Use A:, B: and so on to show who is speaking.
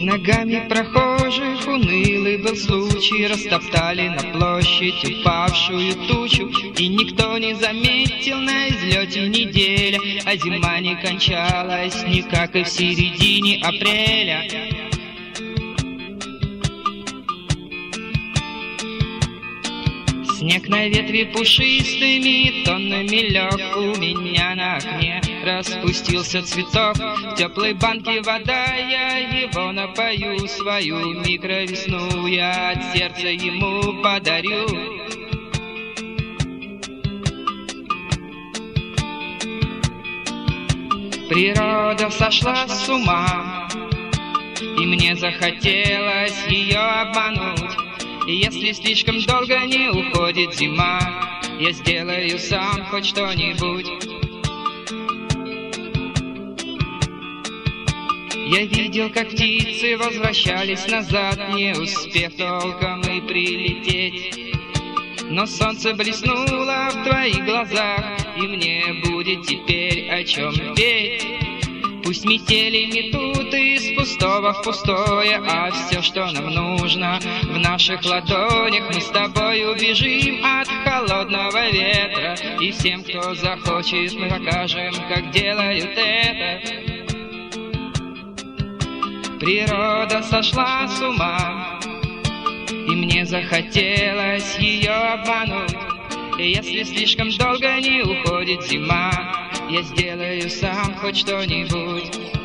A: ногами прохожих унылый был случай. Растоптали на площадь упавшую тучу. И никто не заметил на излете неделя. А зима не кончалась никак и в середине апреля. Снег на ветви пушистыми тоннами лег У меня на окне распустился цветок. В теплой банке вода, я его напою Свою микровесну я от сердца ему подарю. Природа сошла с ума И мне захотелось ее обмануть. И если слишком долго не уходит зима, Я сделаю сам хоть что-нибудь. Я видел, как птицы возвращались назад, Не успев толком и прилететь. Но солнце блеснуло в твоих глазах, И мне будет теперь о чем петь. Пусть метели метут из пустого в пустое, А все, что нам нужно, в наших ладонях Мы с тобой убежим от холодного ветра И всем, кто захочет, мы покажем, как делают это Природа сошла с ума И мне захотелось ее обмануть. Если слишком долго не уходит зима я сделаю сам хоть что-нибудь